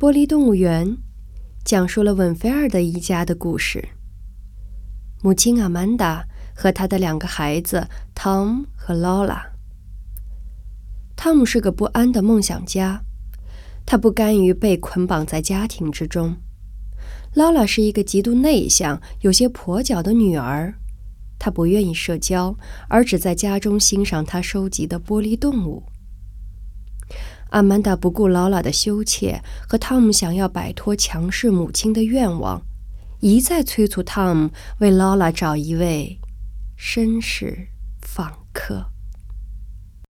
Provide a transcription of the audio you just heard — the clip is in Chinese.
玻璃动物园讲述了稳菲尔德一家的故事。母亲阿曼达和他的两个孩子汤姆和劳拉。汤姆是个不安的梦想家，他不甘于被捆绑在家庭之中。劳拉是一个极度内向、有些跛脚的女儿，她不愿意社交，而只在家中欣赏她收集的玻璃动物。阿曼达不顾劳拉的羞怯和汤姆想要摆脱强势母亲的愿望，一再催促汤姆为劳拉找一位绅士访。